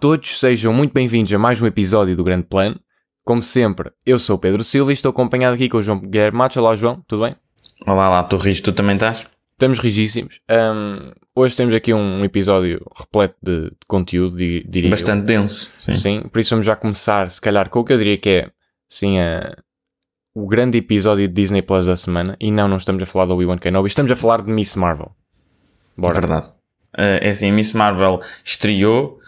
todos, sejam muito bem-vindos a mais um episódio do Grande Plano. Como sempre, eu sou o Pedro Silva e estou acompanhado aqui com o João Guilherme Matos. Olá, João, tudo bem? Olá, lá, estou rijo, tu também estás? Estamos rigíssimos. Um, hoje temos aqui um episódio repleto de, de conteúdo, di- diria Bastante denso, sim. eu. Sim, por isso vamos já começar, se calhar, com o que eu diria que é, sim, a- o grande episódio de Disney Plus da semana. E não, não estamos a falar do Obi-Wan Kenobi, estamos a falar de Miss Marvel. Bora. Verdade. Eh, é assim, Miss Marvel estreou,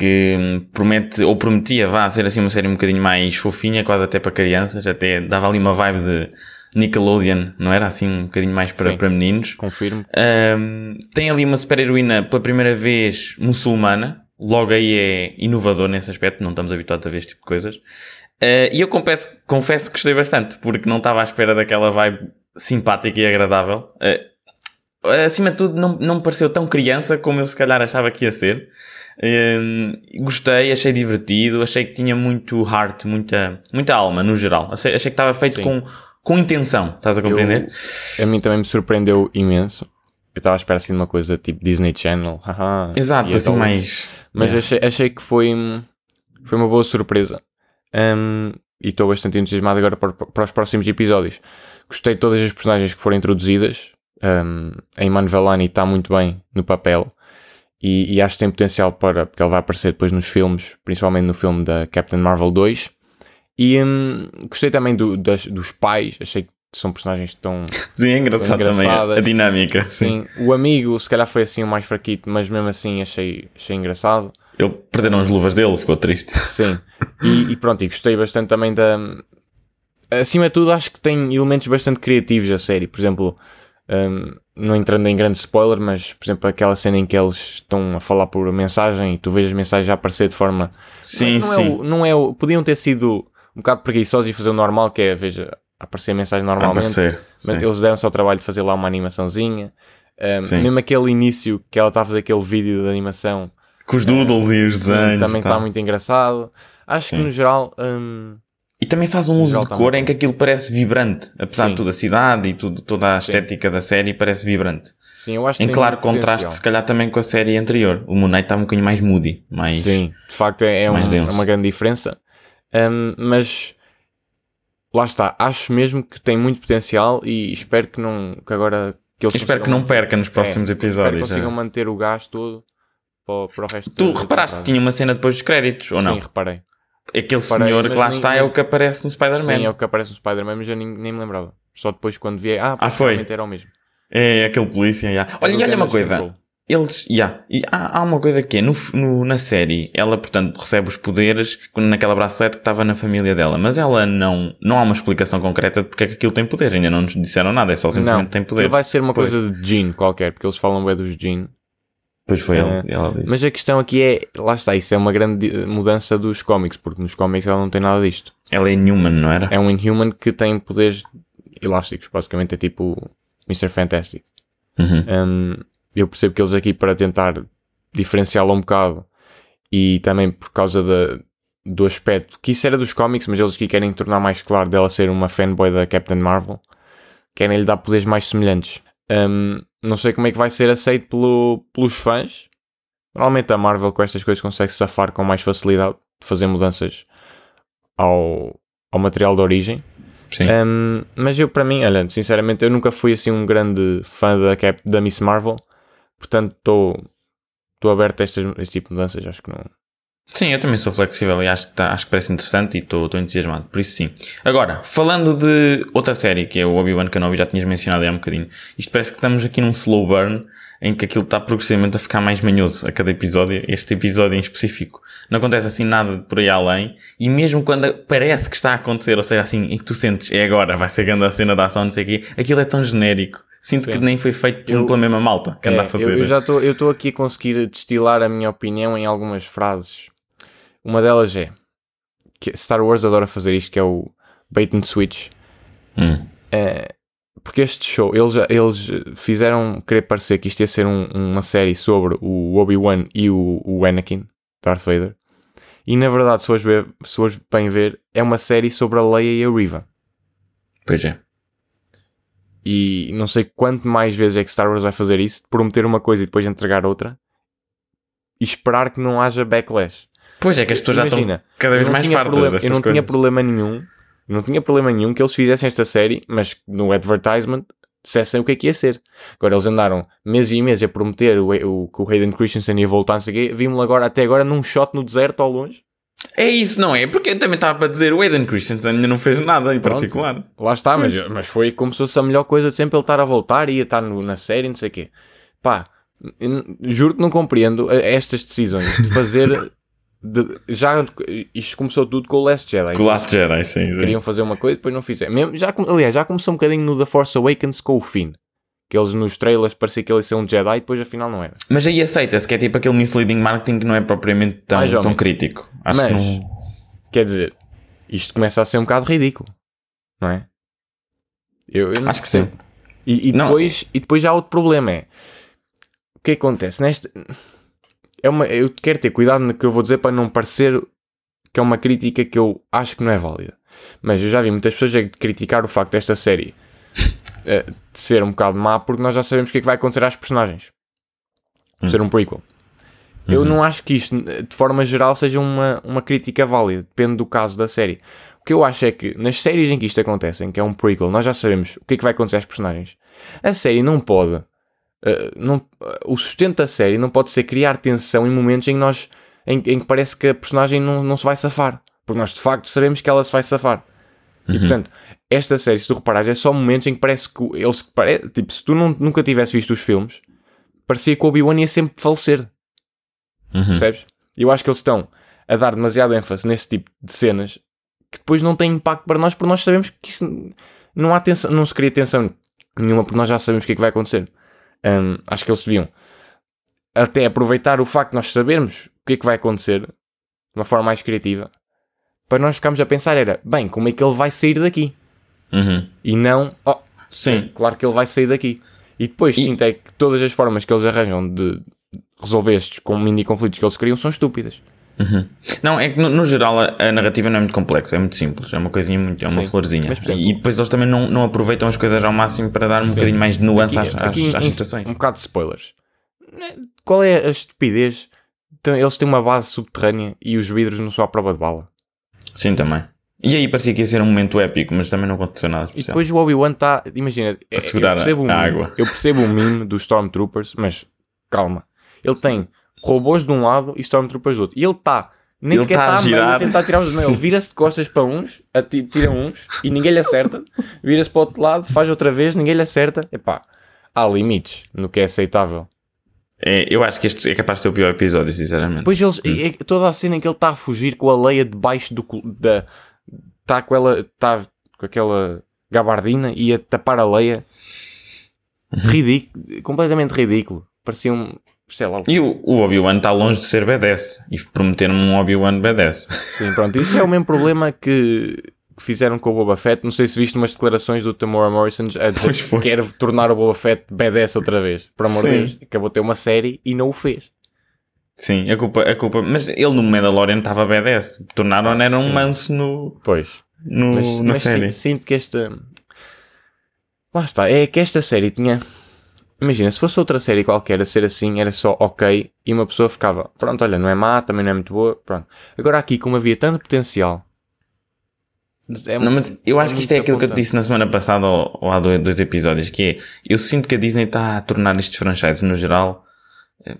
que hum, promete, ou prometia, vá ser assim uma série um bocadinho mais fofinha, quase até para crianças, até dava ali uma vibe de Nickelodeon, não era? Assim, um bocadinho mais para, Sim. para meninos. Confirmo. Um, tem ali uma super-heroína pela primeira vez muçulmana. Logo aí é inovador nesse aspecto, não estamos habituados a ver este tipo de coisas. Uh, e eu confesso, confesso que gostei bastante, porque não estava à espera daquela vibe simpática e agradável. Uh, acima de tudo, não, não me pareceu tão criança como eu se calhar achava que ia ser. Um, gostei, achei divertido, achei que tinha muito heart, muita, muita alma no geral. Achei, achei que estava feito Sim. com, com intenção, estás a compreender? Eu- a mim também me surpreendeu imenso. Eu estava à espera assim de uma coisa tipo Disney Channel. haha, Exato, assim mais. Mas Yeah. achei, achei que foi, foi uma boa surpresa. Um, e estou bastante entusiasmado agora para, para os próximos episódios. Gostei de todas as personagens que foram introduzidas. Um, a Iman Velani está muito bem no papel. E, e acho que tem potencial para. Porque ele vai aparecer depois nos filmes, principalmente no filme da Captain Marvel 2. E um, gostei também do- das- dos pais. Achei que são personagens tão. Sim, é engraçado também a, dinâmica. Sim, o amigo se calhar foi assim o mais fraquito, mas mesmo assim achei, achei engraçado. Ele perderam as luvas dele, ficou triste. Sim. E, e pronto, e gostei bastante também da. Acima de tudo, acho que tem elementos bastante criativos a série. Por exemplo, hum, não entrando em grande spoiler, mas por exemplo, aquela cena em que eles estão a falar por mensagem e tu vês as mensagens a aparecer de forma. Sim, não, não sim. É o, não é o- Podiam ter sido um bocado preguiçosos e fazer o normal, que é, veja, aparecer a mensagem normalmente. aparecer. Mas sim. eles deram só o trabalho de fazer lá uma animaçãozinha. Um, mesmo aquele início que ela está a fazer aquele vídeo de animação Com os doodles e os sim, desenhos. também tá. está muito engraçado. Acho que Sim. no geral. hum, E também faz um uso de cor em que aquilo parece vibrante. Apesar Sim. de tudo, a cidade e tudo, toda a Sim. estética da série parece vibrante. sim, eu acho que Em claro contraste, potencial. se calhar, também com a série anterior. O Moon Knight estava um bocadinho mais moody. Mais... Sim, de facto é, é um- é uma grande diferença. Hum, mas lá está, acho mesmo que tem muito potencial e espero que não que agora que eles Espero que não perca nos próximos É, Espero que episódios. consigam é. manter o gás todo para, para o resto Tu reparaste que tinha uma cena depois dos créditos, ou não? Sim, reparei. Aquele reparei, senhor que lá nem- está é o que aparece no Spider-Man. Sim, é o que aparece no Spider-Man, mas eu nem, nem me lembrava. Só depois quando vi, ah, Ah, foi? era o mesmo. É aquele polícia. Olha, e olha uma coisa. Control. Eles, já. E há, há uma coisa que é, no, no- na série, ela, portanto, recebe os poderes naquela bracelete que estava na família dela, mas ela não, não há uma explicação concreta de porque é que aquilo tem poderes, ainda não nos disseram nada, é só simplesmente Não, tem poderes. vai ser uma Pois. coisa de Jean qualquer, porque eles falam bem dos Jean. Pois foi É. ela, ela disse. Mas a questão aqui é, lá está, isso é uma grande mudança dos cómics, porque nos cómics ela não tem nada disto. Ela é Newman, não era? É um Inhuman que tem poderes elásticos, basicamente é tipo Mr. Fantastic. Uhum. Hum, eu percebo que eles aqui para tentar diferenciá-la um bocado e também por causa da, do aspecto que isso era dos cómics, mas eles aqui querem tornar mais claro dela ser uma fanboy da Captain Marvel, querem lhe dar poderes mais semelhantes. Hum, não sei como é que vai ser aceito pelo- pelos fãs. Normalmente a Marvel com estas coisas consegue safar com mais facilidade de fazer mudanças ao, ao material de origem. Sim. Um, mas eu, para mim, olha, sinceramente, eu nunca fui assim um grande fã da, Cap, da Miss Marvel, portanto estou aberto a estas, este tipo de mudanças. Acho que não. Sim, eu também sou flexível e acho que, tá- acho que parece interessante e estou entusiasmado, por isso sim. Agora, falando de outra série que é o Obi-Wan Kenobi, já tinhas mencionado há um bocadinho. Isto parece que estamos aqui num slow burn em que aquilo está progressivamente a ficar mais manhoso a cada episódio, este episódio em específico. Não acontece assim nada por aí além e mesmo quando parece que está a acontecer, ou seja, assim, em que tu sentes é agora, vai ser grande a cena da ação, não sei o quê, aquilo é tão genérico. Sinto Sim. que nem foi feito Eu- pela mesma malta que anda É, a fazer. eu, eu já estou aqui a conseguir destilar a minha opinião em algumas frases. Uma delas é que Star Wars adora fazer isto, que é o bait and switch. Hum. É, porque este show, eles, eles fizeram querer parecer que isto ia ser um- uma série sobre o Obi-Wan e o, o Anakin, Darth Vader. E na verdade, se fores, ver, se fores bem ver, é uma série sobre a Leia e a Riva. Pois é. E não sei quanto mais vezes é que Star Wars vai fazer isso, prometer uma coisa e depois entregar outra, e esperar que não haja backlash. Pois é que as pessoas já Imagina, estão cada vez mais tinha fartas problema- Eu não tinha coisas. problema nenhum, não tinha problema nenhum que eles fizessem esta série, mas no advertisement dissessem o que é que ia ser. Agora eles andaram meses e meses a prometer o, o, que o Hayden Christensen ia voltar, não sei o quê. Vimos-lo agora, até agora, num shot no deserto ao longe. É isso, não é? Porque eu também estava para dizer, o Aiden Christensen ainda não fez nada em particular. Lá está, mas, mas foi como se fosse a melhor coisa de sempre ele estar a voltar e ia estar no- na série, não sei o quê. Pá, juro que não compreendo eh, estas decisões de fazer. de- já isto começou tudo com o Last Jedi. Com o Last Jedi, sim, sim. Queriam fazer uma coisa, depois não fizeram. Mesmo, já, aliás, já começou um bocadinho no The Force Awakens com o Finn. Que eles nos trailers parecia que ele ia ser um Jedi e depois afinal não era. Mas aí aceita-se que é tipo aquele misleading marketing que não é propriamente tão, Mais tão crítico. Acho Mas- que não... Quer dizer, isto começa a ser um bocado ridículo, não é? Eu, eu não Acho que sim. percebo. E, e Não. depois, e depois já há outro problema é o que acontece neste é uma, eu quero ter cuidado no que eu vou dizer para não parecer que é uma crítica que eu acho que não é válida mas eu já vi muitas pessoas a criticar o facto desta série eh, de ser um bocado má porque nós já sabemos o que é que vai acontecer às personagens por ser um prequel eu não acho que isto, de forma geral, seja uma, uma crítica válida. Depende do caso da série. O que eu acho é que nas séries em que isto acontece, em que é um prequel, nós já sabemos o que é que vai acontecer às personagens. A série não pode. Eh, não, o sustento da série não pode ser criar tensão em momentos em que nós. em, em que parece que a personagem não, não se vai safar. Porque nós de facto sabemos que ela se vai safar. E portanto, esta série, se tu reparares, é só momentos em que parece que eles. Pare, tipo, se tu não, nunca tivesse visto os filmes, parecia que o Obi-Wan ia sempre falecer. Uhum. Percebes? Eu acho que eles estão a dar demasiado ênfase nesse tipo de cenas que depois não têm impacto para nós, porque nós sabemos que isso não há tensão, não se cria tensão nenhuma, porque nós já sabemos o que é que vai acontecer. Hum, acho que eles deviam até aproveitar o facto de nós sabermos o que é que vai acontecer de uma forma mais criativa para nós ficarmos a pensar era, bem, como é que ele vai sair daqui? Uhum. E não, oh, Sim. claro que ele vai sair daqui. E depois E- sinto é que todas as formas que eles arranjam de resolver estes com mini conflitos que eles criam são estúpidas. Não, é que no, no geral a, a narrativa não é muito complexa, é muito simples, é uma coisinha muito, é uma Sim. florzinha. Mas, exemplo- e depois eles também não, não aproveitam as coisas ao máximo para dar um bocadinho mais de nuance às, às, Aqui, às em- situações. Um bocado de spoilers. Qual é a estupidez? Então, eles têm uma base subterrânea e os vidros não são à prova de bala. Sim, também. E aí parecia que ia ser um momento épico, mas também não aconteceu nada E especial. depois o Obi-Wan está. Imagina, é- eu segurar a- percebo, a meme, água. eu percebo o meme dos Stormtroopers, mas calma. Ele tem robôs de um lado e Stormtroopers do outro. E ele está. Nem Ele sequer tá a está a, meio a girar. tentar tirar os Ele vira-se de costas para uns, tira uns e ninguém lhe acerta. Vira-se para o outro lado, faz outra vez, ninguém lhe acerta. Epá, há limites no que é aceitável. É, eu acho que este é capaz de ser o pior episódio, sinceramente. Depois eles, é- é toda a cena em que ele está a fugir com a leia debaixo do da está com ela está com aquela gabardina e a tapar a leia ridículo, completamente ridículo. Parecia um, sei lá. E o, o Obi-Wan está longe de ser BDS e prometeram um Obi-Wan BDS. Sim, pronto, isso é o mesmo problema que, que fizeram com o Boba Fett. Não sei se viste umas declarações do Tamora Morrison a dizer que quer tornar o Boba Fett badass outra vez. Por amor de. Deus, acabou de ter uma série e não o fez. Sim, a culpa, a culpa. Mas ele no Mandalorian estava BDS. Tornaram era um manso no, Pois. no, Mas, na mas série. si- sinto que esta. Lá está, é que esta série tinha. Imagina, se fosse outra série qualquer a ser assim, era só ok e uma pessoa ficava, pronto, olha, não é má, também não é muito boa, pronto. Agora aqui, como havia tanto potencial. é Não, mas eu acho que isto é aquilo que eu disse na semana passada ou, ou há dois, dois episódios, que é, eu sinto que a Disney está a tornar estes franchises no geral,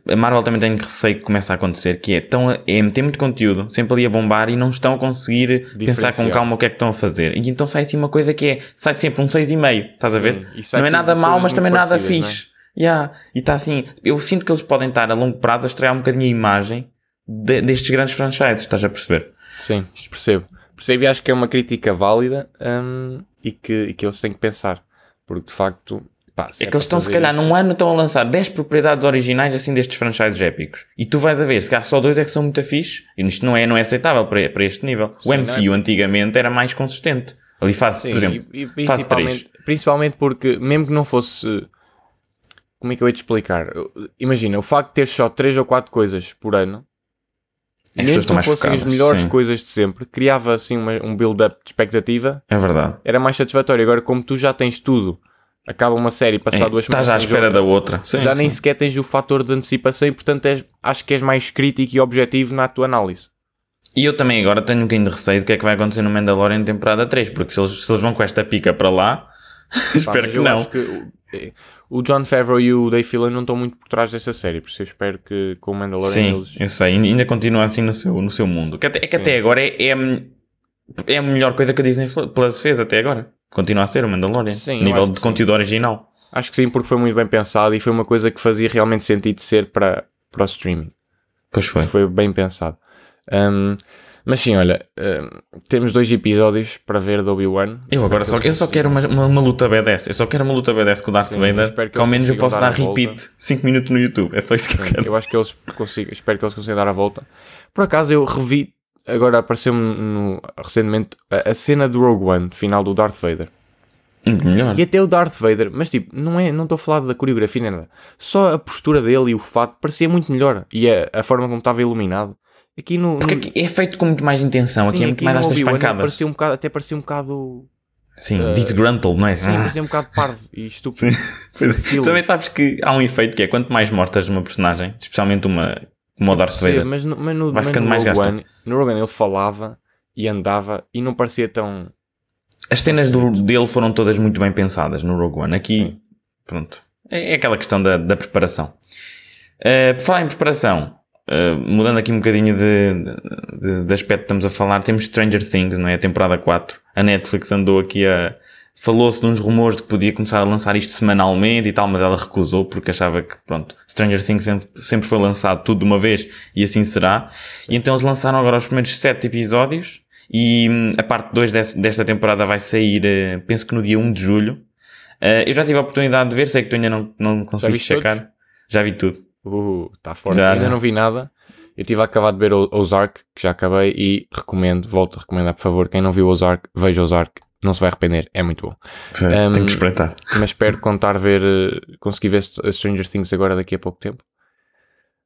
a Marvel também tem receio que comece a acontecer, que é, estão a, é meter muito conteúdo, sempre ali a bombar e não estão a conseguir pensar com calma o que é que estão a fazer. E então sai assim uma coisa que é, sai sempre um 6,5, estás a ver? sai Não é nada mau, mas também nada parecidas, fixe. Yeah. E está assim, eu sinto que eles podem estar a longo prazo a estrear um bocadinho a imagem de- destes grandes franchises, estás a perceber? Sim, percebo. Percebo e acho que é uma crítica válida hum, e, que, e que eles têm que pensar. Porque de facto. Pá, se É que eles estão, se calhar, isto- num ano estão a lançar 10 propriedades originais assim destes franchises épicos. E tu vais a ver, se calhar só dois é que são muito fixe. E isto não é, não é aceitável para, para este nível. o Sim, MCU antigamente era mais consistente. Ali faz, Sim, por exemplo, e, e faz 3. principalmente, principalmente porque, mesmo que não fosse. Como é que eu ia te explicar? Imagina, o facto de ter só 3 ou 4 coisas por ano, as mesmo que fossem as melhores Sim, coisas de sempre, criava assim uma- um build-up de expectativa, É verdade. era mais satisfatório. Agora, como tu já tens tudo, acaba uma série, passar É, duas semanas. estás à espera outra, da outra. Sim, já nem sim. sequer tens o fator de antecipação e, portanto, és- acho que és mais crítico e objetivo na tua análise. E eu também agora tenho um bocadinho de receio do que é que vai acontecer no Mandalorian temporada 3, porque se eles, se eles vão com esta pica para lá, Pá, espero que eu não. que o- John Favreau e o Dave Filoni não estão muito por trás desta série, por isso eu espero que com o Mandalorian Sim, eles... eu sei, ainda- continua assim no seu, no seu mundo. Que até- é que até agora é, é, a- é a melhor coisa que a Disney Plus fez até agora. Continua a ser o Mandalorian. Sim, nível de conteúdo original. Acho que sim, porque foi muito bem pensado e foi uma coisa que fazia realmente sentido ser para, para o streaming. Pois foi. Foi bem pensado. Um, mas sim, olha, um, temos dois episódios para ver do Obi-Wan. Eu agora só, eu só quero uma, uma, uma luta B10. Eu só quero uma luta B10 com o Darth Sim, Vader. que Que ao menos eu posso dar dar repeat 5 minutos no YouTube. É só isso que eu quero. Eu acho que eles consigam, espero que eles consigam dar a volta. Por acaso eu revi, agora apareceu-me recentemente a, a cena do Rogue One, final do Darth Vader. Muito melhor. E até o Darth Vader, mas tipo, não é, não estou a falar da coreografia nem nada. Só a postura dele e o fato parecia muito melhor. E a, a forma como estava iluminado. Aqui no. Porque no, aqui é feito com muito mais intenção. sim, aqui é muito mais no estas Obi-Wan pancadas. Parecia um bocado, até parecia um bocado. Sim, disgruntled, não é? Sim, Ah. parecia um bocado parvo e estúpido. Aquilo- Também sabes que há um efeito que é quanto mais mortas uma personagem, especialmente uma como o Darth Vader, mas no, mas no, Vai mas ficando no mais Rogue gasta. No Rogue One ele falava e andava e não parecia tão. as cenas do- dele foram todas muito bem pensadas no Rogue One. Aqui, pronto, é, é aquela questão da, da preparação. Uh, por falar em preparação, uh, mudando aqui um bocadinho de, de, de aspecto que estamos a falar, temos Stranger Things, não é? A temporada 4. A Netflix andou aqui a. Falou-se de uns rumores de que podia começar a lançar isto semanalmente e tal, mas ela recusou porque achava que, pronto, Stranger Things sempre, sempre foi lançado tudo de uma vez e assim será. E então eles lançaram agora os primeiros 7 episódios e hum, a parte 2 desse- desta temporada vai sair, eh, penso que no dia 1 de julho. Eh, eu já tive a oportunidade de ver, sei que tu ainda não, não conseguiste viste todos? checar. Já vi tudo. Uh, está forte. Já, Ainda já. não vi nada. Eu tive a acabar de ver o Ozark, que já acabei, e recomendo, volto a recomendar, por favor, quem não viu Ozark, veja Ozark, não se vai arrepender, é muito bom. Um, Tenho que espreitar. Mas espero contar ver, eh, conseguir ver St- Stranger Things agora daqui a pouco tempo.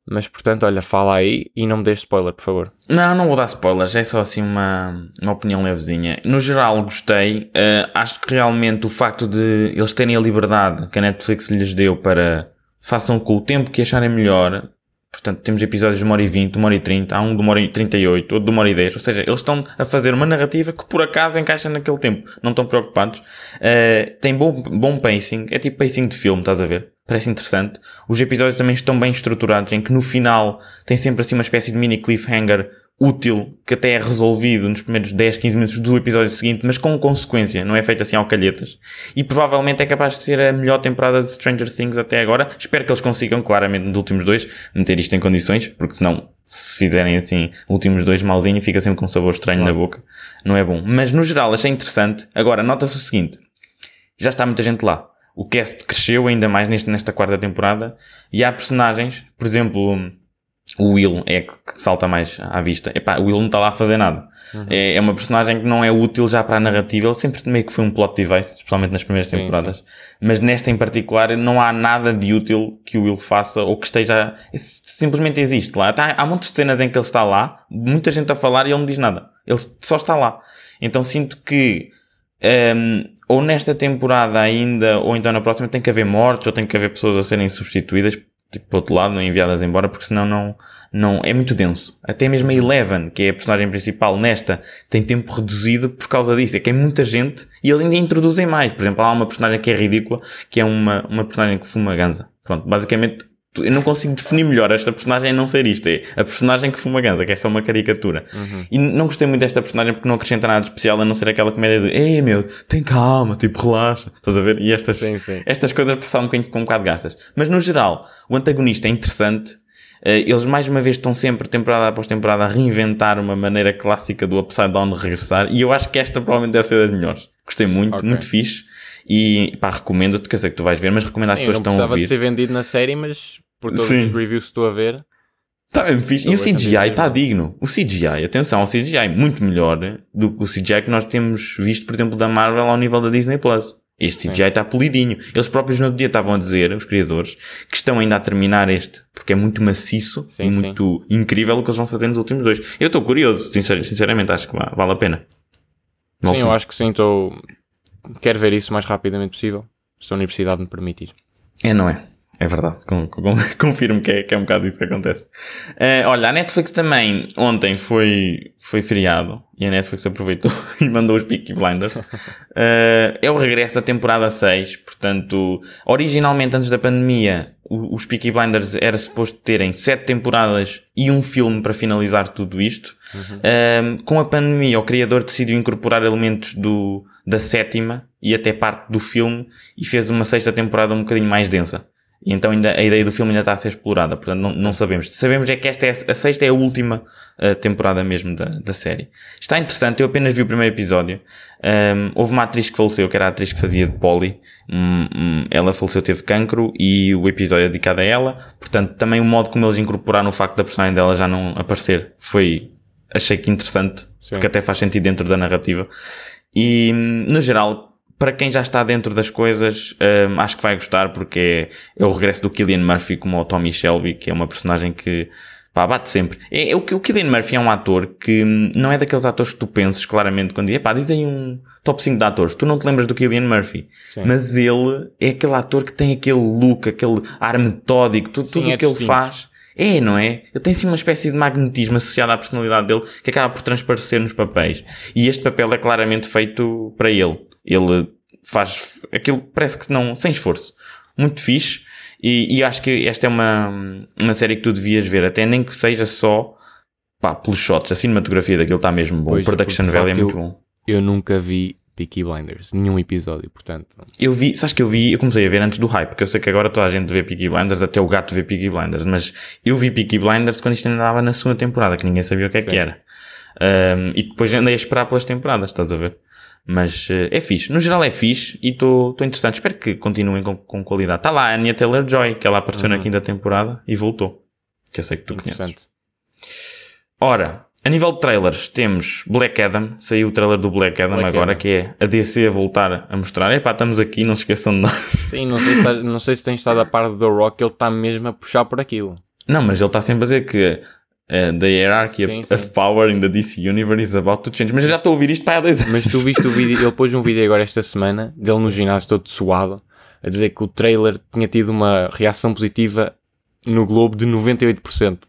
Mas portanto, olha, fala aí e não me deixes spoiler, por favor. Não, não vou dar spoilers, é só assim uma, uma opinião levezinha. No geral, gostei. Eh, acho que realmente o facto de eles terem a liberdade que a Netflix lhes deu para façam com o tempo que acharem melhor. Portanto, temos episódios de 1 hora e 20, 1 hora e 30, há um de 1 hora e 38, outro de 1 hora e 10. Ou seja, eles estão a fazer uma narrativa que por acaso encaixa naquele tempo. Não estão preocupados. Eh, tem bom, bom pacing. É tipo pacing de filme, estás a ver? Parece interessante. Os episódios também estão bem estruturados, em que no final tem sempre assim uma espécie de mini cliffhanger útil, que até é resolvido nos primeiros 10, 15 minutos do episódio seguinte, mas com consequência, não é feito assim ao calhetas. E provavelmente é capaz de ser a melhor temporada de Stranger Things até agora. Espero que eles consigam, claramente, nos últimos dois, meter isto em condições, porque senão, se fizerem assim, últimos dois malzinho, fica sempre com um sabor estranho na boca. Não é bom. Mas no geral, achei interessante. Agora, nota-se o seguinte. Já está muita gente lá. O cast cresceu ainda mais neste, nesta quarta temporada. E há personagens, por exemplo, o Will é que salta mais à vista. Epá, o Will não está lá a fazer nada. É, é uma personagem que não é útil já para a narrativa. Ele sempre meio que foi um plot device, especialmente nas primeiras Sim, temporadas. Mas nesta em particular não há nada de útil que o Will faça ou que esteja... Simplesmente existe lá. Tá- há muitas cenas em que ele está lá, muita gente a falar e ele não diz nada. Ele só está lá. Então sinto que um, ou nesta temporada ainda, ou então na próxima, tem que haver mortes, ou tem que haver pessoas a serem substituídas, tipo, para outro lado, não enviadas embora, porque senão não, não, é muito denso. Até mesmo a Eleven, que é a personagem principal nesta, tem tempo reduzido por causa disso. É que é muita gente, e eles ainda introduzem mais. Por exemplo, há uma personagem que é ridícula, que é uma, uma personagem que fuma ganza. Pronto, basicamente, eu não consigo definir melhor esta personagem a não ser isto. É a personagem que fuma ganza, que é só uma caricatura. E não gostei muito desta personagem porque não acrescenta nada de especial a não ser aquela comédia de Ei meu, tem calma, tipo relaxa. Estás a ver? E estas, Sim, sim. estas coisas passaram um bocadinho, ficam um bocado gastas. Mas no geral, o antagonista é interessante. Eh, Eles mais uma vez estão sempre, temporada após temporada, a reinventar uma maneira clássica do Upside Down de regressar. E eu acho que esta provavelmente deve ser das melhores. Gostei muito, Ok. muito fixe. E pá, recomendo-te, que eu sei que tu vais ver, mas recomendo às Sim, pessoas não que estão a precisava de ouvir. ser vendido na série, mas por todos Sim. os reviews que estou a ver, Está bem fixe. E o CGI está digno. O CGI, atenção, o CGI é muito melhor do que o CGI que nós temos visto, por exemplo, da Marvel ao nível da Disney Plus. Este CGI está polidinho. Eles próprios no outro dia estavam a dizer, os criadores, que estão ainda a terminar este, porque é muito maciço Sim, e sim. muito incrível o que eles vão fazer nos últimos dois. Eu estou curioso, sincer- sinceramente, acho que va- vale a pena. Vale sim, eu acho que sim, estou... Quero ver isso o mais rapidamente possível, se a universidade me permitir. É, não é? É verdade, com, com, confirmo que é, que é um bocado isso que acontece. Uh, olha, a Netflix também ontem foi, foi feriado e a Netflix aproveitou e mandou os Peaky Blinders. Uh, é o regresso da temporada 6, portanto, originalmente antes da pandemia, os Peaky Blinders era suposto terem 7 temporadas e um filme para finalizar tudo isto. Uhum. Uh, com a pandemia, o criador decidiu incorporar elementos do, da sétima e até parte do filme e fez uma sexta temporada um bocadinho mais densa. E então ainda, a ideia do filme ainda está a ser explorada, portanto não, não sabemos. Sabemos é que esta é a sexta é a última uh, temporada mesmo da, da série. Está interessante, eu apenas vi o primeiro episódio. Um, houve uma atriz que faleceu, que era a atriz que fazia de Polly. Um, um, ela faleceu, teve cancro e o episódio é dedicado a ela. Portanto, também o modo como eles incorporaram o facto da personagem dela já não aparecer foi, achei que interessante, Sim. porque até faz sentido dentro da narrativa. E, no geral, para quem já está dentro das coisas, um, acho que vai gostar porque é, é, o regresso do Killian Murphy como o Tommy Shelby, que é uma personagem que pá, bate sempre. É, é o, o Killian Murphy é um ator que hum, não é daqueles atores que tu pensas claramente quando diz, pá, diz aí um top 5 de atores. Tu não te lembras do Killian Murphy, Sim. mas ele é aquele ator que tem aquele look, aquele ar metódico, tudo, Sim, tudo é o que distinto. ele faz. É, não é? Ele tem sim uma espécie de magnetismo associado à personalidade dele que acaba por transparecer nos papéis. E este papel é claramente feito para ele. Ele faz aquilo, parece que não, sem esforço. Muito fixe. E, e acho que esta é uma, uma série que tu devias ver, até nem que seja só pá, pelos shots. A cinematografia daquilo está mesmo bom. Pois, o Production Value é muito eu, bom. Eu nunca vi Peaky Blinders, nenhum episódio, portanto. Eu vi, sabes que eu vi, eu comecei a ver antes do hype, porque eu sei que agora toda a gente vê Peaky Blinders, até o gato vê Peaky Blinders, mas eu vi Peaky Blinders quando isto ainda andava na segunda temporada, que ninguém sabia o que é Sim. que era. Um, e depois andei a esperar pelas temporadas, estás a ver? Mas uh, é fixe. No geral é fixe e estou interessado. Espero que continuem com, com qualidade. Está lá a Anya Taylor-Joy, que ela apareceu uhum. na quinta temporada e voltou. Que eu sei que tu conheces. Ora, a nível de trailers, temos Black Adam. Saiu o trailer do Black Adam Black agora, Adam. que é a DC a voltar a mostrar. Epá, estamos aqui, não se esqueçam de nós. Sim, não sei se, está, não sei se tem estado a par do The Rock, ele está mesmo a puxar por aquilo. Não, mas ele está sempre a dizer que Uh, the hierarchy sim, of, sim. of, power in the DC universe is about to change. Mas eu já estou a ouvir isto para há dois anos. Mas tu viste o vídeo, ele pôs um vídeo agora esta semana, dele no ginásio todo suado, a dizer que o trailer tinha tido uma reação positiva no Globo de 98%.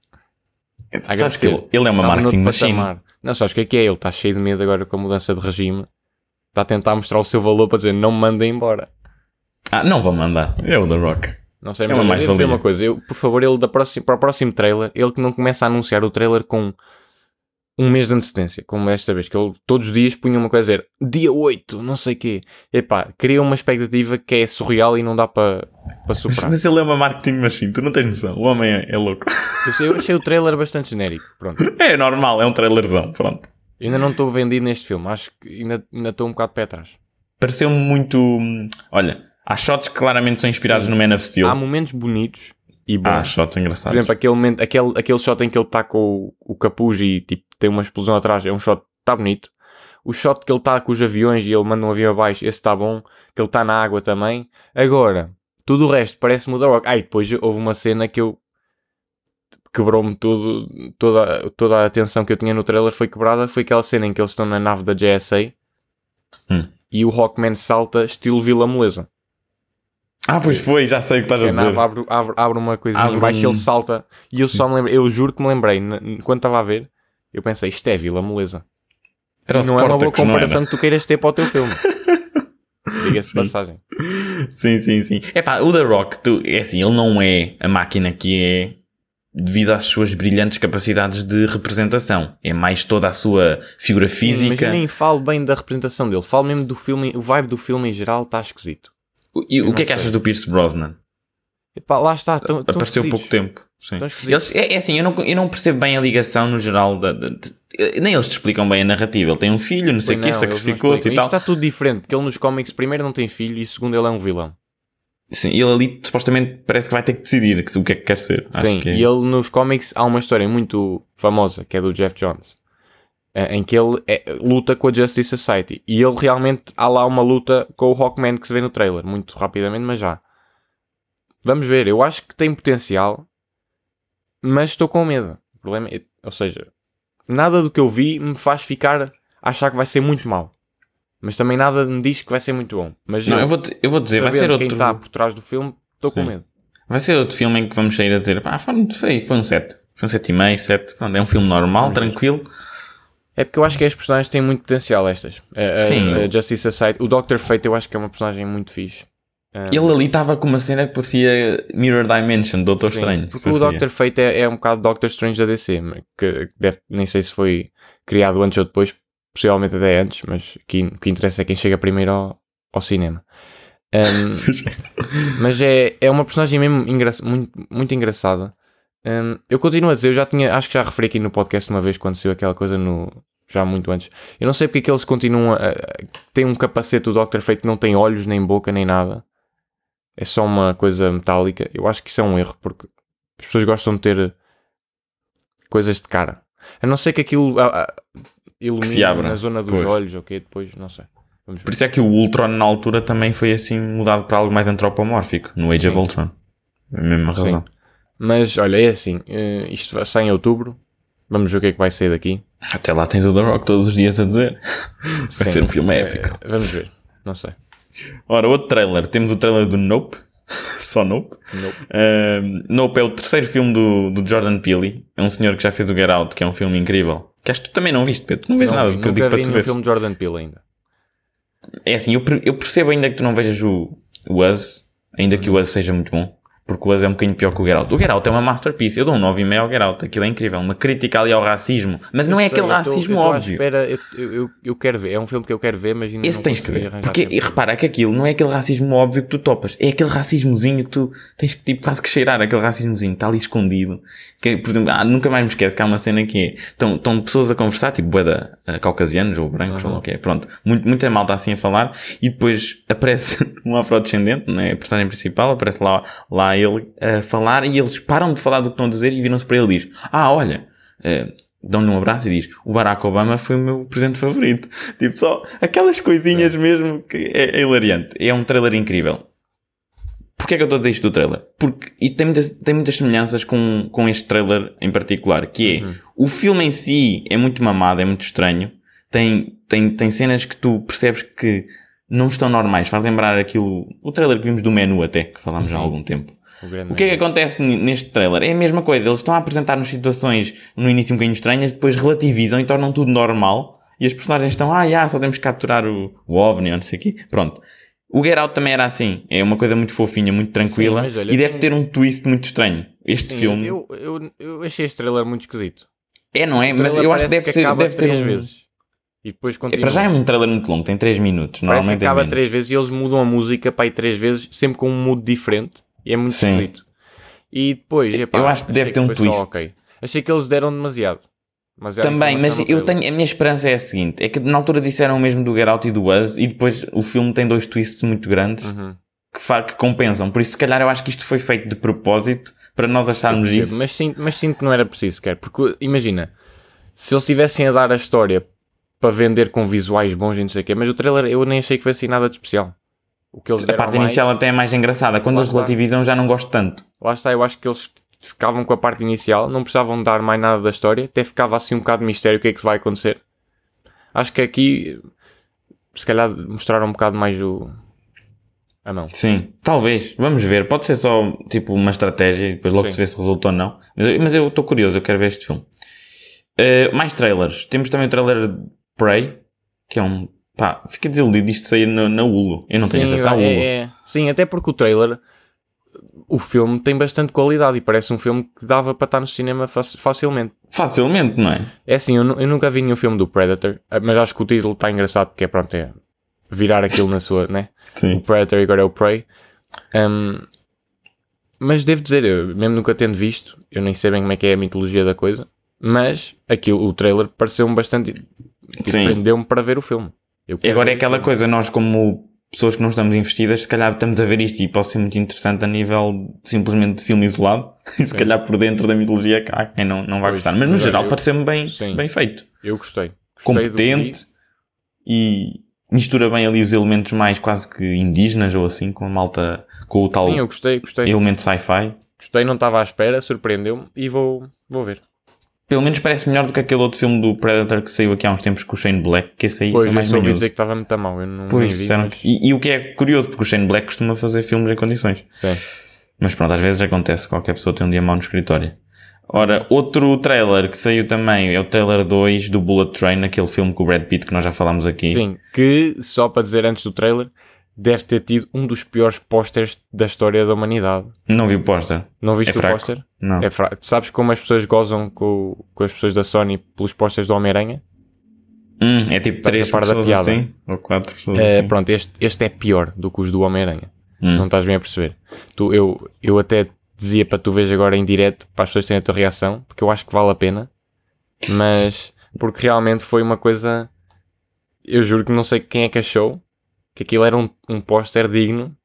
Sabes que ele, ele é uma marketing machine. Não, sabes o que é que é? Ele está cheio de medo agora com a mudança de regime. Está a tentar mostrar o seu valor para dizer não me mandem embora. Ah, não vou mandar. É o The Rock. Não sei, mas é mais dizer uma coisa. Eu, por favor, ele da próxima, para o próximo trailer, ele que não começa a anunciar o trailer com um mês de antecedência, como esta vez, que ele todos os dias punha uma coisa a dizer dia 8, não sei o quê. Epá, cria uma expectativa que é surreal e não dá para para superar. Mas ele é uma marketing machine, tu não tens noção. O homem é, é louco. Eu, eu achei o trailer bastante genérico. Pronto. É normal, é um trailerzão. Pronto. Eu ainda não estou vendido neste filme, acho que ainda, estou um bocado de pé atrás. Pareceu-me muito. Olha, Há shots que claramente são inspirados Sim. no Man of Steel. Há momentos bonitos e bons. Há shots engraçados. Por exemplo, aquele, momento, aquele, aquele shot em que ele está com o, o capuz e tipo, tem uma explosão atrás, é um shot está bonito. O shot que ele está com os aviões e ele manda um avião abaixo, esse está bom. Que ele está na água também. Agora, tudo o resto parece-me o The Rock. Ai, depois houve uma cena que eu quebrou-me tudo, toda, toda a atenção que eu tinha no trailer foi quebrada. Foi aquela cena em que eles estão na nave da JSA hum. e o Rockman salta estilo Vila Moleza. Ah, pois foi, já sei o que estás a dizer. Nave abre, abre, abre uma coisinha abre embaixo um... ele salta. E eu só me lembrei, eu juro que me lembrei, quando estava a ver, eu pensei, isto é Vila Moleza. Era não é uma boa comparação que tu queiras ter para o teu filme. Diga-se passagem. Sim, sim, sim. É pá, o The Rock, tu, é assim, ele não é a máquina que é devido às suas brilhantes capacidades de representação. É mais toda a sua figura física. Mas nem falo bem da representação dele. Falo mesmo do filme, o vibe do filme em geral está esquisito. E o que é que achas do Pierce Brosnan? Epá, lá está. Tão, Apareceu há pouco tempo. Sim. Eles, é, é, assim, eu não, eu não percebo bem a ligação no geral. Da, de, de, nem eles te explicam bem a narrativa. Ele tem um filho, não sei o que, sacrificou-se e tal. está tudo diferente, porque ele nos cómics, primeiro, não tem filho e segundo, ele é um vilão. Sim, ele ali supostamente parece que vai ter que decidir o que é que quer ser. Sim, que... É. e ele nos cómics há uma história muito famosa que é do Jeff Jones eh, em que ele é, luta com a Justice Society. E ele realmente há lá uma luta com o Hawkman que se vê no trailer, muito rapidamente, mas já. Vamos ver, eu acho que tem potencial, mas estou com medo. O problema é, ou seja, nada do que eu vi me faz ficar a achar que vai ser muito mal. Mas também nada me diz que vai ser muito bom. Mas não, eu, eu, vou, eu vou dizer, vai ser outro. quem está por trás do filme, estou com medo. Vai ser outro filme em que vamos sair a dizer, pá, foi, foi, foi um 7. Foi um 7,5, 7. Pronto, é um filme normal, tranquilo. É porque eu acho que as personagens têm muito potencial, estas. A, a- Sim. a Justice Society. O Dr. Fate eu acho que é uma personagem muito fixe. Ele ali estava com uma cena que parecia Mirror Dimension, Doutor Sim, Estranho. Porque o parecia. Dr. Fate é, é um bocado Doctor Strange da DC, que deve, nem sei se foi criado antes ou depois, possivelmente até antes, mas o que, o que interessa é quem chega primeiro ao, ao cinema. Um, mas é, é uma personagem mesmo engra muito, muito engraçada. Um, eu continuo a dizer, eu já tinha, acho que já referi aqui no podcast uma vez quando saiu aquela coisa no. Já muito antes. Eu não sei porque é que eles continuam a. a tem um capacete do Dr. Fate que não tem olhos, nem boca, nem nada. É só uma coisa metálica. Eu acho que isso é um erro porque as pessoas gostam de ter coisas de cara. A não ser que aquilo ah, ah, ilumine na zona dos Pois. olhos, ok? Depois, não sei. Por isso é que o Ultron na altura também foi assim mudado para algo mais antropomórfico, no Age of Sim. Ultron. É a mesma Sim. razão. Mas olha, é assim. eh, isto vai- sai em outubro. Vamos ver o que é que vai sair daqui. Até lá tens o The Rock todos os dias a dizer. Vai Sim. ser um filme épico. Eh, vamos ver. Não sei. Ora, outro trailer. Temos o trailer do Nope. Só Nope. Nope. Um, nope é o terceiro filme do, do Jordan Peele. É um senhor que já fez o Get Out, que é um filme incrível. Que acho que tu também não viste, Pedro. Tu não vês nada vi, que eu digo para tu ver. filme de Jordan Peele ainda. É assim, eu, eu percebo ainda que tu não vejas o, o Us, ainda que o Us seja muito bom, porque o Us é um bocadinho pior que o Get Out. O Get Out é uma masterpiece, eu dou um 9,5 ao Get Out, aquilo é incrível, uma crítica ali ao racismo, mas não Eu é sei, aquele eu tô- racismo eu óbvio. espera, eu, eu, eu- quero ver. É um filme que eu quero ver, mas ainda Esse tens que ver. Porque, tempo. e repara que aquilo não é aquele racismo óbvio que tu topas. É aquele racismozinho que tu tens que tipo, quase que cheirar. Aquele racismozinho está ali escondido. Que, por exemplo, ah, nunca mais me esqueço que há uma cena que é. Estão, estão pessoas a conversar, tipo, boeda caucasianos ou brancos ou o que é. Pronto. Muito, muita malta assim a falar. E depois aparece um afrodescendente, né? A personagem principal. Aparece lá, lá ele a falar e eles param de falar do que estão a dizer e viram-se para ele e diz: Ah, olha. eh, dão-lhe um abraço e diz o Barack Obama foi o meu presente favorito. Tipo, só aquelas coisinhas mesmo que é, é hilariante. É um trailer incrível. Porquê é que eu estou a dizer isto do trailer? Porque, e tem muitas, tem muitas semelhanças com, com este trailer em particular, que é, o filme em si é muito mamado, é muito estranho, tem, tem, tem cenas que tu percebes que não estão normais, faz lembrar aquilo, o trailer que vimos do menu até, que falámos já há algum tempo. O O que é que acontece neste trailer? É a mesma coisa, eles estão a apresentar-nos situações no início um bocadinho estranhas, depois relativizam e tornam tudo normal, e as personagens estão, ah, já, só temos que capturar o, o OVNI ou não sei o quê. Pronto. O Get Out também era assim, é uma coisa muito fofinha, muito tranquila, mas olha, e deve tem- ter um twist muito estranho. Este Sim, filme Eu, eu, eu achei este trailer muito esquisito. é, não é? Mas eu acho que deve, ser, acaba deve ter três um... vezes. E depois É, continua. para já é um trailer muito longo, tem 3 minutos, Parece que normalmente é acaba menos. três vezes e eles mudam a música para aí três vezes, sempre com um mood diferente. E é muito Sim. esquisito. E depois, epá, Eu acho que deve ter um só twist. ok. Achei que eles deram demasiado. demasiada Também, mas eu tenho, a minha esperança é a seguinte: é que na altura disseram o mesmo do Get Out e do Buzz, e depois o filme tem dois twists muito grandes Uhum. que, que compensam. Por isso, se calhar, eu acho que isto foi feito de propósito para nós acharmos Percebo, isso. Mas sinto, mas sinto que não era preciso sequer. Porque imagina, se eles estivessem a dar a história para vender com visuais bons e não sei o quê, mas o trailer eu nem achei que fosse assim nada de especial. O que eles A parte mais- inicial até é mais engraçada. Quando eles está. relativizam, já não gosto tanto. Lá está, eu acho que eles ficavam com a parte inicial, não precisavam dar mais nada da história, até ficava assim um bocado de mistério o que é que vai acontecer. Acho que aqui, se calhar, mostraram um bocado mais o. a mão. Sim, talvez. Vamos ver. Pode ser só tipo uma estratégia e depois logo Sim. se vê se resultou ou não. Mas eu- estou curioso, eu quero ver este filme. Uh, mais trailers. Temos também o trailer de Prey, que é um. Pá, fica desiludido isto sair na, na Hulu. Eu não tenho acesso à Hulu. é, é- sim, até porque o trailer, o filme tem bastante qualidade e parece um filme que dava para estar no cinema fac- facilmente. Facilmente, não é? É assim, eu, eu nunca vi nenhum filme do Predator, mas acho que o título está engraçado porque é pronto, é virar aquilo na sua, né? O Sim. Predator e agora é o Prey. Um, mas devo dizer, eu, mesmo nunca tendo visto, eu nem sei bem como é que é a mitologia da coisa, mas aquilo, o trailer pareceu-me bastante. Tipo, Sim. prendeu-me para ver o filme. E agora é aquela coisa, nós como pessoas que não estamos investidas, se calhar estamos a ver isto e pode ser muito interessante a nível simplesmente de filme isolado e se calhar por dentro da mitologia cá quem não, não vai Pois, gostar. Mas no geral eu- pareceu-me bem, Sim. bem feito. Eu gostei. Gostei competente e mistura bem ali os elementos mais quase que indígenas ou assim, com a malta, com o tal Sim, eu gostei, gostei. elemento sci-fi. Gostei, não estava à espera, surpreendeu-me e vou, vou ver. Pelo menos parece melhor do que aquele outro filme do Predator que saiu aqui há uns tempos com o Shane Black, que esse aí Pois, foi eu mais manhoso. dizer que estava muito mal, eu não Pois, vi, mas... e, e o que é curioso, porque o Shane Black costuma fazer filmes em condições. Sim. Mas pronto, às vezes acontece, qualquer pessoa tem um dia mau no escritório. Ora, outro trailer que saiu também é o trailer 2 do Bullet Train, aquele filme com o Brad Pitt que nós já falámos aqui. Sim, que, só para dizer antes do trailer, deve ter tido um dos piores pósteres da história da humanidade. Não vi o póster. Não viste É o póster? Não. É fraco. Sabes como as pessoas gozam com, com as pessoas da Sony pelos pósteres do Homem-Aranha? Hum, é tipo Estás três da pessoas piada? assim? Ou quatro pessoas É, assim? pronto, este, este é pior do que os do Homem-Aranha. Hum. Não estás bem a perceber. Tu, eu, eu até dizia para tu veres agora em direto, para as pessoas terem a tua reação, porque eu acho que vale a pena. Mas, porque realmente foi uma coisa. Eu juro que não sei quem é que achou que aquilo era um, um póster digno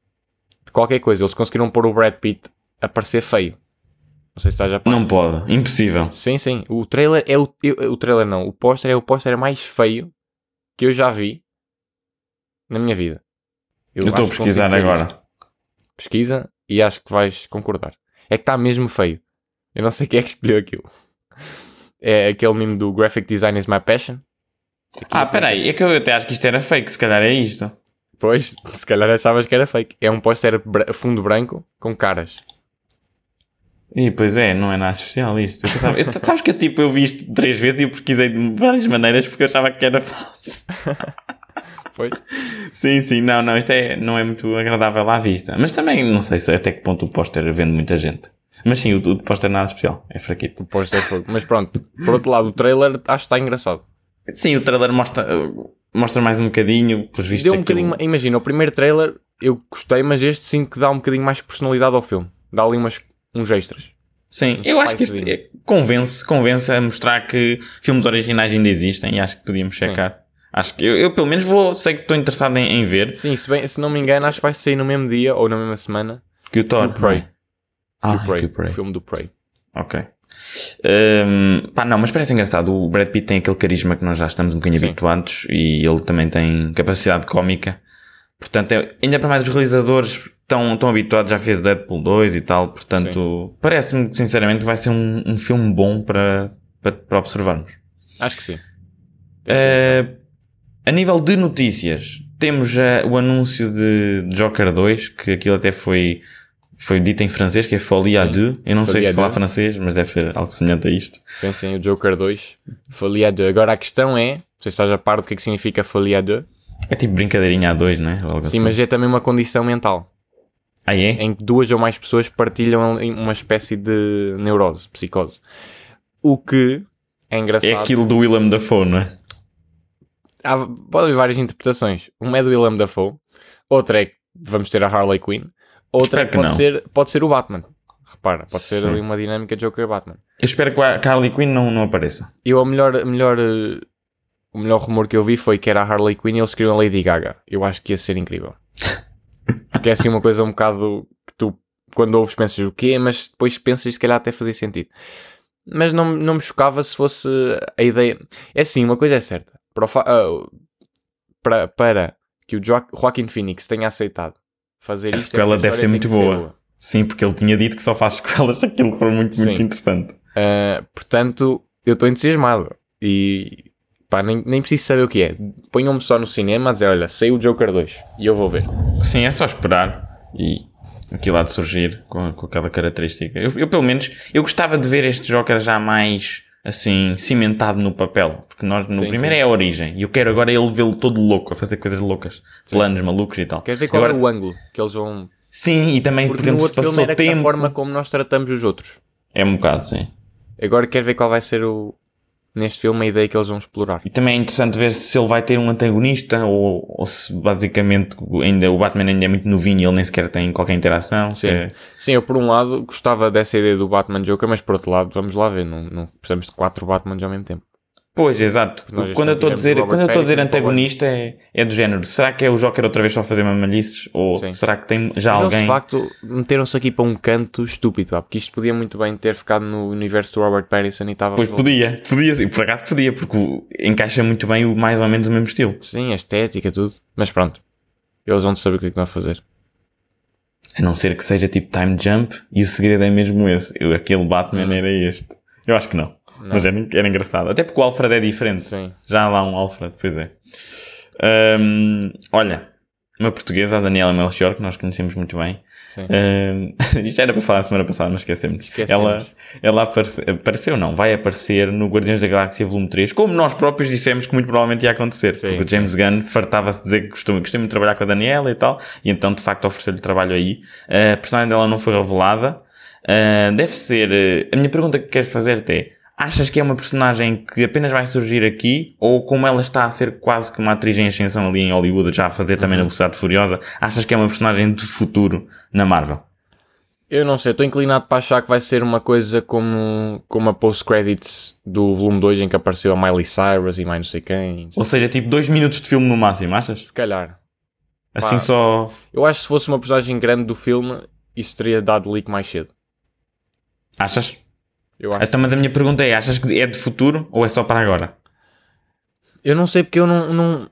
de qualquer coisa. Eles conseguiram pôr o Brad Pitt a parecer feio. Não sei se estás a par. Não pode, impossível. Sim, sim. O trailer é o. eu- O trailer não. O póster é o póster mais feio que eu já vi na minha vida. Eu estou a pesquisar agora. isto. Pesquisa e acho que vais concordar. É que está mesmo feio. Eu não sei quem é que escolheu aquilo. É aquele meme do Graphic Design is my passion. Ah, peraí, é que eu até acho que isto era fake, se calhar é isto. Pois, se calhar achavas que era fake. É um póster fundo branco com caras. E pois é, não é nada especial isto. Eu pensava- eu- sabes que eu, tipo, eu vi isto três vezes e eu pesquisei de várias maneiras porque eu achava que era falso. Pois. Sim, sim, não, não, isto é, não é muito agradável à vista. Mas também não sei se até que ponto o póster vende muita gente. Mas sim, o, o póster nada especial, é fraquito. O póster foi. Mas pronto, por outro lado, o trailer acho que está engraçado. Sim, o trailer mostra, mostra mais um bocadinho, pelos vistos. Deu um aquilo- bocadinho. Imagina, o primeiro trailer eu gostei, mas este sinto que dá um bocadinho mais personalidade ao filme. Dá ali umas, uns extras. Sim, eu acho que spicezinho. é- convence, convence a mostrar que filmes originais ainda existem e acho que podíamos checar. Acho que eu, eu, pelo menos vou, sei que estou interessado em, em ver Sim, se, bem, se não me engano, acho que vai sair no mesmo dia ou na mesma semana. que o Thor. o Prey. é? Ah, o, Prey, que o Prey. o filme do Prey. Ok. Hum, pá, não, mas parece engraçado. O Brad Pitt tem aquele carisma que nós já estamos um bocadinho Sim. habituados e ele também tem capacidade cómica. Portanto, é- ainda para mais os realizadores estão, estão habituados, já fez Deadpool 2 e tal. Portanto, parece-me que sinceramente vai ser um, um filme bom para, para, para observarmos. Acho que sim. Eh, a nível de notícias, temos eh, o anúncio de Joker 2, que aquilo até foi, foi dito em francês, que é Folie à deux. Eu não sei Folie à se falar deux. francês, mas deve ser algo semelhante a isto. Sim, sim, o Joker 2. Folia 2. Agora a questão é, sei se estás a par do que é que significa Folia 2. É tipo brincadeirinha a dois, não é? Algo Sim, assim. mas é também uma condição mental. Ah, é? Em que duas ou mais pessoas partilham uma espécie de neurose, psicose. O que é engraçado. É aquilo do Willem Dafoe, não é? Há, pode haver várias interpretações. Uma é do Willem Dafoe, outra é que vamos ter a Harley Quinn, outra que pode, não. ser, pode ser o Batman. Repara, pode ser Sim. ali uma dinâmica Joker-Batman. Eu espero que a Harley Quinn não, não apareça. Eu, a melhor, a melhor, o melhor rumor que eu vi foi que era a Harley Quinn e eles queriam a Lady Gaga. Eu acho que ia ser incrível. Porque é assim uma coisa um bocado que tu, quando ouves, pensas o quê, mas depois pensas se calhar até fazia sentido. Mas não, não me chocava se fosse a ideia. É assim, uma coisa é certa. Para, o ah, para, para que o Jo- Joaquin Phoenix tenha aceitado fazer A isto, é sequela a deve ser muito boa. Sim, porque ele tinha dito que só faz sequelas se aquilo for muito, muito Sim. interessante. Uh, portanto, eu estou entusiasmado. E pá, nem, nem preciso saber o que é. Ponham-me só no cinema a dizer: olha, saiu o Joker 2 e eu vou ver. Sim, é só esperar e aquilo há de surgir com, com aquela característica. Eu, eu, pelo menos, eu gostava de ver este Joker já mais, assim, cimentado no papel. Porque nós, no Sim, primeiro sim. é a origem. E eu quero agora ele vê-lo todo louco, a fazer coisas loucas. Planos malucos e tal. Quer ver qual Agora, é o ângulo que eles vão. Sim, e também, por Porque no exemplo, se outro filme passou era tempo... a forma como nós tratamos os outros. É um bocado, sim. Agora quero ver qual vai ser o. Neste filme, a ideia que eles vão explorar. E também é interessante ver se ele vai ter um antagonista ou, ou se basicamente ainda, o Batman ainda é muito novinho e ele nem sequer tem qualquer interação. se Sim. é- Sim, eu por um lado gostava dessa ideia do Batman Joker, mas por outro lado, vamos lá ver. Não, não precisamos de quatro Batmans ao mesmo tempo. Pois, exato. Quando eu estou a dizer, quando eu estou a dizer antagonista é, é do género. Será que é o Joker outra vez só a fazer mamalices? Ou Sim. será que tem já Mas eles, alguém? de facto, meteram-se aqui para um canto estúpido, pá, porque isto podia muito bem ter ficado no universo do Robert Pattinson e estava. Pois podia, podia sim, por acaso podia, porque encaixa muito bem o mais ou menos o mesmo estilo. Sim, a estética, tudo. Mas pronto. Eles vão saber o que é que vão fazer. A não ser que seja tipo time jump e o segredo é mesmo esse. Eu, aquele Batman era este. Eu acho que não. Mas era, era engraçado. Até porque o Alfred é diferente. Sim. Já há lá um Alfred, pois é. Hum, olha, uma portuguesa, a Daniela Melchior, que nós conhecemos muito bem. Uh, isto era para falar a semana passada, mas esquecemos. Esquecemos. Ela, ela aparece, apareceu, não, vai aparecer no Guardiões da Galáxia Volume 3, como nós próprios dissemos que muito provavelmente ia acontecer. Sim, porque o James Gunn fartava-se de dizer que gostou, gostei muito de trabalhar com a Daniela e tal, e então de facto ofereceu-lhe trabalho aí. A personagem dela não foi revelada. Uh, deve ser. uh, a minha pergunta que quero fazer-te é: achas que é uma personagem que apenas vai surgir aqui? Ou como ela está a ser quase que uma atriz em ascensão ali em Hollywood, já a fazer também na Velocidade Furiosa, achas que é uma personagem de futuro na Marvel? Eu não sei, estou inclinado para achar que vai ser uma coisa como, como a post-credits do volume 2 em que apareceu a Miley Cyrus e mais não sei quem. Ou seja, tipo dois minutos de filme no máximo, achas? Se calhar. Assim Pá. só. Eu acho que se fosse uma personagem grande do filme, isso teria dado leak mais cedo. Achas? Eu acho. Então, mas a minha pergunta é: achas que é de futuro ou é só para agora? Eu não sei porque eu não, não-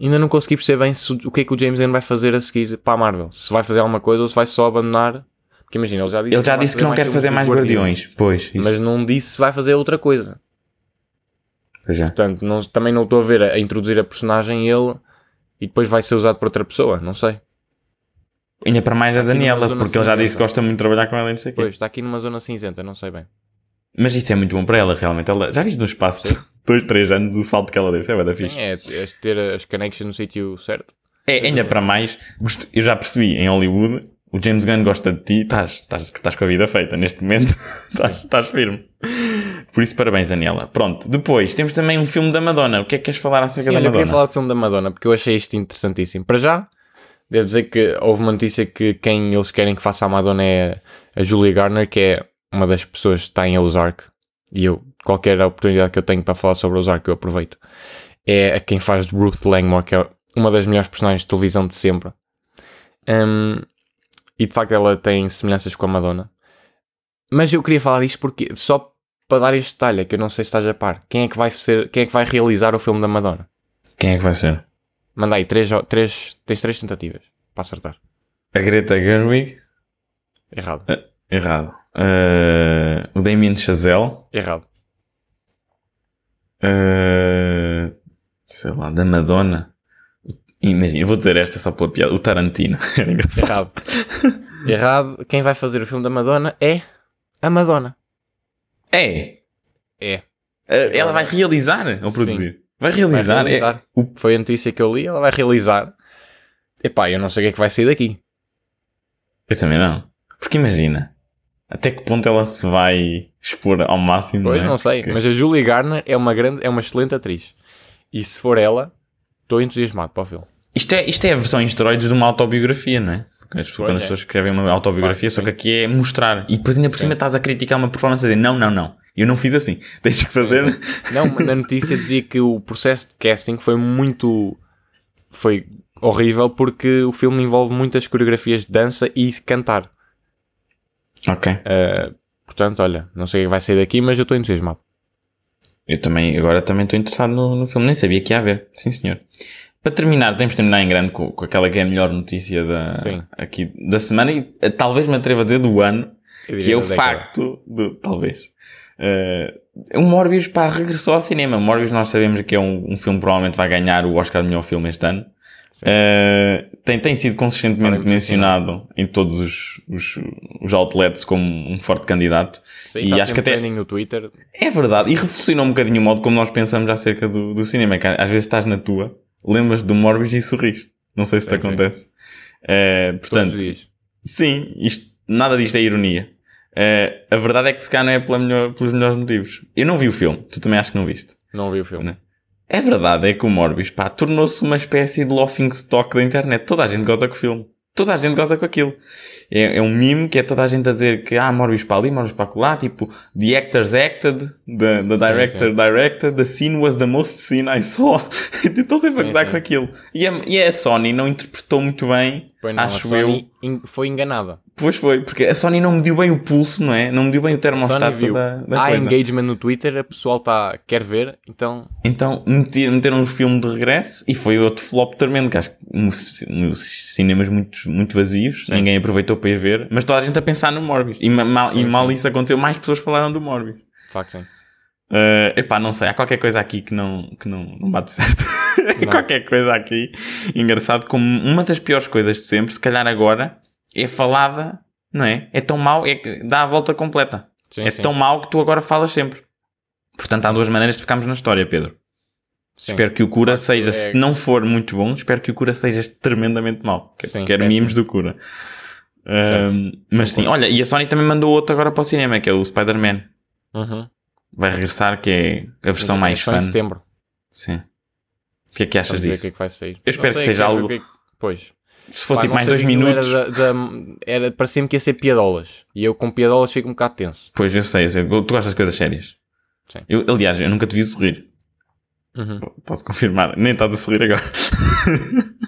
ainda não consegui perceber bem se, o que é que o James Gunn vai fazer a seguir para a Marvel. Se vai fazer alguma coisa ou se vai só abandonar. Porque imagina, ele já disse Ele já vai disse que não quer fazer mais Guardiões. Pois, isso. Mas não disse se vai fazer outra coisa. Pois é. Portanto, não- também não estou a ver a, a introduzir a personagem ele e depois vai ser usado por outra pessoa. Não sei. Ainda para mais a Daniela, porque ele já disse que gosta muito de trabalhar com ela e não sei o quê. Pois, está aqui numa zona cinzenta, não sei bem. Mas isso é muito bom para ela, realmente. Ela, já viste no espaço de 2, 3 anos o salto que ela deu? Isso é da fixe. Sim, é, é ter as connections no sítio certo. É, ainda para mais, eu já percebi em Hollywood, o James Gunn gosta de ti, estás, estás, estás com a vida feita neste momento, estás, estás firme. Por isso, parabéns, Daniela. Pronto, depois temos também um filme da Madonna. O que é que queres falar acerca Sim, da olha, eu Madonna? queria falar do filme da Madonna porque eu achei isto interessantíssimo. Para já, devo dizer que houve uma notícia que quem eles querem que faça a Madonna é a Julia Garner, que é uma das pessoas que está em Ozark. E eu, qualquer oportunidade que eu tenho para falar sobre Ozark, eu aproveito. É a quem faz de Ruth Langmore, que é uma das melhores personagens de televisão de sempre. Hum, e de facto ela tem semelhanças com a Madonna. Mas eu queria falar disto porque só para dar este detalhe, é que eu não sei se estás a par. Quem é que vai ser, quem é que vai realizar o filme da Madonna? Quem é que vai ser? Manda aí, três, três, tens três tentativas para acertar. A Greta Gerwig? Errado. Errado. Uh, o Damien Chazelle? Errado. Uh, sei lá, da Madonna? Imagina, eu vou dizer esta só pela piada. O Tarantino. Era engraçado. Errado. Errado. Quem vai fazer o filme da Madonna é a Madonna. É. É. Uh, ela vai realizar ou Sim. produzir? Vai Vai realizar. realizar. É, o- Foi a notícia que eu li, ela vai realizar. Epá, eu não sei o que é que vai sair daqui. Eu também não. Porque imagina, até que ponto ela se vai expor ao máximo. Pois não, é? não sei, Porque- mas a Julie Garner é uma grande, é uma excelente atriz. E se for ela, estou entusiasmado para o filme. Isto, é, isto é a versão em esteroides de uma autobiografia, não é? As Pois quando as é. pessoas escrevem uma autobiografia, só que aqui é mostrar. E depois ainda por cima estás a criticar uma performance a dizer não, não, não. Eu não fiz assim. Tens que fazer. Não, na notícia dizia que o processo de casting foi muito. Foi horrível porque o filme envolve muitas coreografias de dança e cantar. Ok. Uh, portanto, olha, não sei o que vai sair daqui, mas eu estou entusiasmado. Eu também, agora também estou interessado no, no filme. Nem sabia que ia haver. Sim, senhor. Para terminar, temos de terminar em grande com, com aquela que é a melhor notícia da, Sim. aqui da semana e eh, talvez me atreva a dizer do ano, que é o facto do. Talvez. Eh, o Morbius, pá, regressou ao cinema. Morbius, nós sabemos que é um, um filme que provavelmente vai ganhar o Oscar de melhor filme este ano. Eh, tem, tem sido consistentemente mencionado em todos os, os, os outlets como um forte candidato. Sim, e está acho que até. no Twitter. É verdade, e revolucionou um bocadinho o modo como nós pensamos acerca do, do cinema. Que às vezes estás na tua, lembras do Morbius e sorris. Não sei se te Sim, acontece. Todos portanto, sim, isto, nada disto é ironia. Eh, a verdade é que se calhar não é pela melhor- pelos melhores motivos. Eu não vi o filme, tu também acho que não viste. Não vi o filme. Né? É verdade, é que o Morbius, pá, tornou-se uma espécie de laughing stock da internet. Toda a gente goza com o filme. Toda a gente goza com aquilo. É, é um meme que é toda a gente a dizer que, ah, Morbius para ali, Morbius para lá, tipo, the actors acted, the, the director sim. directed, the scene was the most scene I saw. Estão sempre a Sim, gozar sim. com aquilo. E a, e a Sony não interpretou muito bem, Pois não, acho a eu. Sony en- foi enganada. Pois foi, porque a Sony não mediu bem o pulso, não é? Não mediu bem o termostato da, da Há coisa. engagement no Twitter, a pessoal tá, quer ver, então Então meti- meteram um filme de regresso e foi outro flop tremendo, que acho que cinemas muito, muito vazios, ninguém aproveitou para ir ver, mas toda a gente a pensar no Morbius. E, ma- mal, e Sim, mal sim. isso aconteceu, mais pessoas falaram do Morbius. de facto sim. Uh, epá, não sei, há qualquer coisa aqui que não, que não, não bate certo. qualquer coisa aqui. Engraçado como uma das piores coisas de sempre, se calhar agora, é falada, não é? É tão mau, é que dá a volta completa. Sim, é sim. tão mau que tu agora falas sempre. Portanto, há duas maneiras de ficarmos na história, Pedro. Sim. Espero que o cura seja, é- se não for muito bom, espero que o cura seja tremendamente mau. Sim, Quero mimos do cura. Um, mas sim, olha, e a Sony também mandou outro agora para o cinema, que é o Spider-Man. Uhum. Vai regressar, que é a versão mais Só em fã. setembro. Sim. O que é que achas Vamos disso? que é que vai sair. Eu espero Não que sei, seja algo- que é que- Pois. Se for Pá, tipo não mais sei dois aquilo minutos. Era, da, da- era parecia-me que ia ser piadolas. E eu com piadolas fico um bocado tenso. Pois, eu sei, eu sei. Tu gostas de coisas sérias. Sim. Eu, aliás, eu nunca te vi sorrir. Uhum. Posso confirmar. Nem estás a sorrir agora.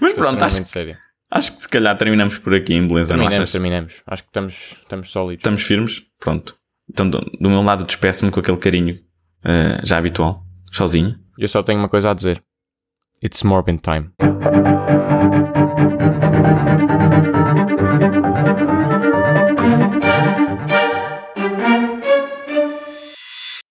Mas pronto, acho, sério. acho que se calhar terminamos por aqui em beleza, não Terminamos, achas? terminamos. Acho que estamos, estamos sólidos. Estamos firmes? Pronto. Então, do, do meu lado, despeço-me com aquele carinho uh, já habitual, sozinho. Eu só tenho uma coisa a dizer: It's Morbin Time.